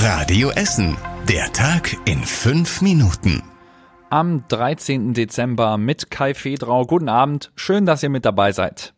Radio Essen. Der Tag in fünf Minuten. Am 13. Dezember mit Kai Fedrau. Guten Abend. Schön, dass ihr mit dabei seid.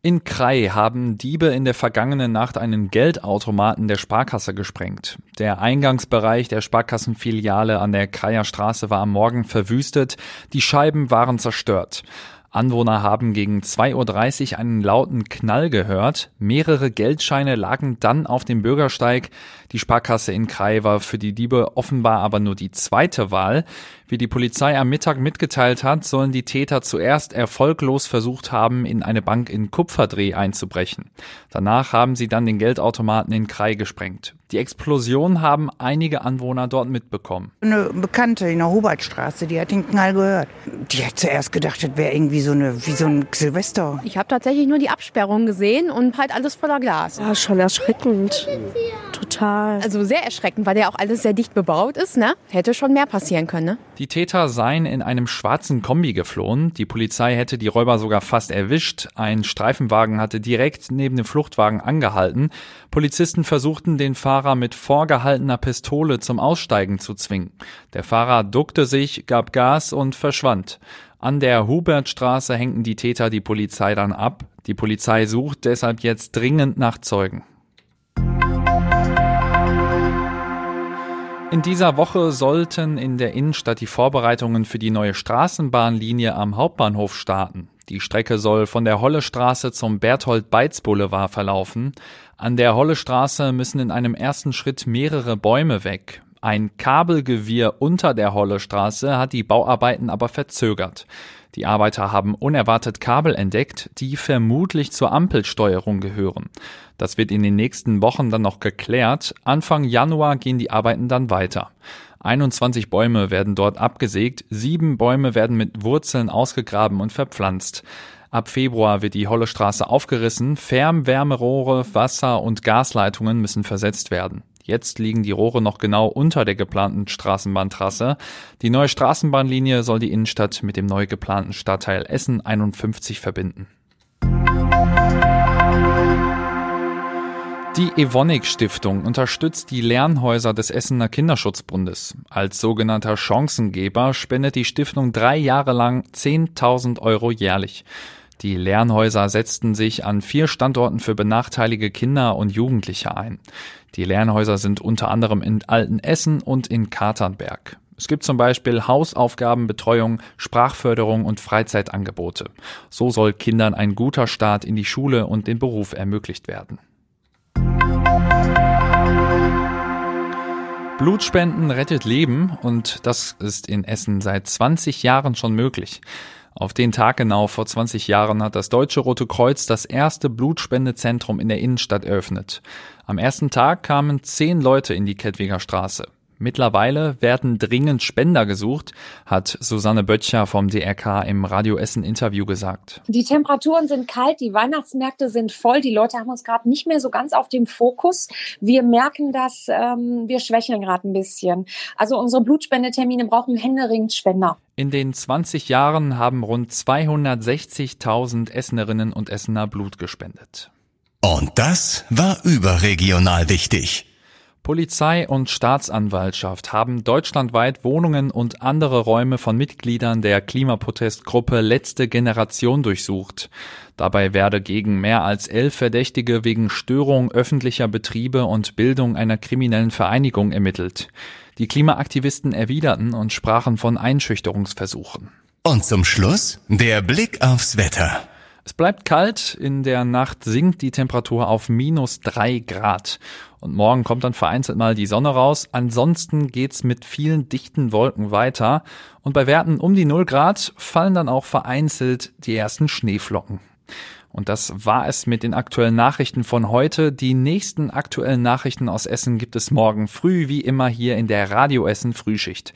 In Krai haben Diebe in der vergangenen Nacht einen Geldautomaten der Sparkasse gesprengt. Der Eingangsbereich der Sparkassenfiliale an der Kreier Straße war am Morgen verwüstet. Die Scheiben waren zerstört. Anwohner haben gegen 2.30 Uhr einen lauten Knall gehört. Mehrere Geldscheine lagen dann auf dem Bürgersteig. Die Sparkasse in Krai war für die Diebe offenbar aber nur die zweite Wahl. Wie die Polizei am Mittag mitgeteilt hat, sollen die Täter zuerst erfolglos versucht haben, in eine Bank in Kupferdreh einzubrechen. Danach haben sie dann den Geldautomaten in Krai gesprengt. Die Explosion haben einige Anwohner dort mitbekommen. Eine Bekannte in der Hubertstraße, die hat den Knall gehört. Die hat zuerst gedacht, das wäre irgendwie so eine, wie so ein Silvester. Ich habe tatsächlich nur die Absperrung gesehen und halt alles voller Glas. Ja, schon erschreckend. Total. Also sehr erschreckend, weil ja auch alles sehr dicht bebaut ist, ne? Hätte schon mehr passieren können, ne? Die Täter seien in einem schwarzen Kombi geflohen. Die Polizei hätte die Räuber sogar fast erwischt. Ein Streifenwagen hatte direkt neben dem Fluchtwagen angehalten. Polizisten versuchten den Fahrer mit vorgehaltener Pistole zum Aussteigen zu zwingen. Der Fahrer duckte sich, gab Gas und verschwand. An der Hubertstraße hängten die Täter die Polizei dann ab. Die Polizei sucht deshalb jetzt dringend nach Zeugen. In dieser Woche sollten in der Innenstadt die Vorbereitungen für die neue Straßenbahnlinie am Hauptbahnhof starten. Die Strecke soll von der Hollestraße zum Berthold-Beitz-Boulevard verlaufen. An der Hollestraße müssen in einem ersten Schritt mehrere Bäume weg. Ein Kabelgewirr unter der Hollestraße hat die Bauarbeiten aber verzögert. Die Arbeiter haben unerwartet Kabel entdeckt, die vermutlich zur Ampelsteuerung gehören. Das wird in den nächsten Wochen dann noch geklärt. Anfang Januar gehen die Arbeiten dann weiter. 21 Bäume werden dort abgesägt, sieben Bäume werden mit Wurzeln ausgegraben und verpflanzt. Ab Februar wird die Hollestraße aufgerissen, Fernwärmerohre, Wasser- und Gasleitungen müssen versetzt werden. Jetzt liegen die Rohre noch genau unter der geplanten Straßenbahntrasse. Die neue Straßenbahnlinie soll die Innenstadt mit dem neu geplanten Stadtteil Essen 51 verbinden. Die Evonik Stiftung unterstützt die Lernhäuser des Essener Kinderschutzbundes. Als sogenannter Chancengeber spendet die Stiftung drei Jahre lang 10.000 Euro jährlich. Die Lernhäuser setzten sich an vier Standorten für benachteiligte Kinder und Jugendliche ein. Die Lernhäuser sind unter anderem in Altenessen und in Katernberg. Es gibt zum Beispiel Hausaufgabenbetreuung, Sprachförderung und Freizeitangebote. So soll Kindern ein guter Start in die Schule und den Beruf ermöglicht werden. Blutspenden rettet Leben und das ist in Essen seit 20 Jahren schon möglich. Auf den Tag genau vor 20 Jahren hat das Deutsche Rote Kreuz das erste Blutspendezentrum in der Innenstadt eröffnet. Am ersten Tag kamen zehn Leute in die Kettwiger Straße. Mittlerweile werden dringend Spender gesucht, hat Susanne Böttcher vom DRK im Radio Essen Interview gesagt. Die Temperaturen sind kalt, die Weihnachtsmärkte sind voll, die Leute haben uns gerade nicht mehr so ganz auf dem Fokus. Wir merken, dass ähm, wir schwächeln gerade ein bisschen. Also unsere Blutspendetermine brauchen händeringend Spender. In den 20 Jahren haben rund 260.000 Essenerinnen und Essener Blut gespendet. Und das war überregional wichtig. Polizei und Staatsanwaltschaft haben deutschlandweit Wohnungen und andere Räume von Mitgliedern der Klimaprotestgruppe Letzte Generation durchsucht. Dabei werde gegen mehr als elf Verdächtige wegen Störung öffentlicher Betriebe und Bildung einer kriminellen Vereinigung ermittelt. Die Klimaaktivisten erwiderten und sprachen von Einschüchterungsversuchen. Und zum Schluss der Blick aufs Wetter. Es bleibt kalt, in der Nacht sinkt die Temperatur auf minus drei Grad. Und morgen kommt dann vereinzelt mal die Sonne raus. Ansonsten geht's mit vielen dichten Wolken weiter. Und bei Werten um die null Grad fallen dann auch vereinzelt die ersten Schneeflocken. Und das war es mit den aktuellen Nachrichten von heute. Die nächsten aktuellen Nachrichten aus Essen gibt es morgen früh wie immer hier in der Radio Essen Frühschicht.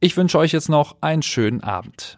Ich wünsche euch jetzt noch einen schönen Abend.